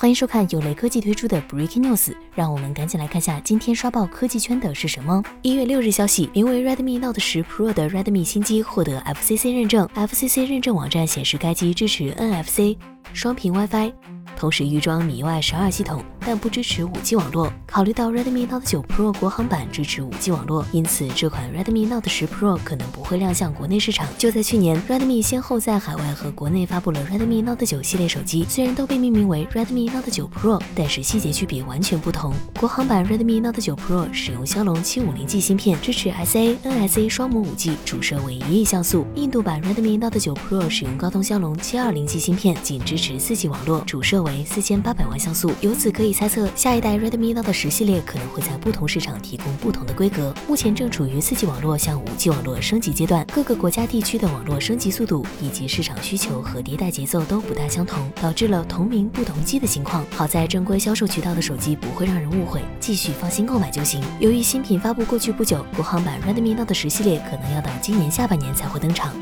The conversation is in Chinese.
欢迎收看有雷科技推出的 Breaking News，让我们赶紧来看下今天刷爆科技圈的是什么。一月六日消息，名为 Redmi Note 10 Pro 的 Redmi 新机获得 FCC 认证。FCC 认证网站显示，该机支持 NFC 双频 WiFi。同时预装米 UI 十二系统，但不支持五 G 网络。考虑到 Redmi Note 9 Pro 国行版支持五 G 网络，因此这款 Redmi Note 10 Pro 可能不会亮相国内市场。就在去年，Redmi 先后在海外和国内发布了 Redmi Note 9系列手机，虽然都被命名为 Redmi Note 9 Pro，但是细节区别完全不同。国行版 Redmi Note 9 Pro 使用骁龙 750G 芯片，支持 SA、NSA 双模 5G，主摄为一亿像素。印度版 Redmi Note 9 Pro 使用高通骁龙 720G 芯片，仅支持 4G 网络，主摄为四千八百。万像素，由此可以猜测，下一代 Redmi Note 10系列可能会在不同市场提供不同的规格。目前正处于 4G 网络向 5G 网络升级阶段，各个国家地区的网络升级速度以及市场需求和迭代节奏都不大相同，导致了同名不同机的情况。好在正规销售渠道的手机不会让人误会，继续放心购买就行。由于新品发布过去不久，国行版 Redmi Note 10系列可能要到今年下半年才会登场。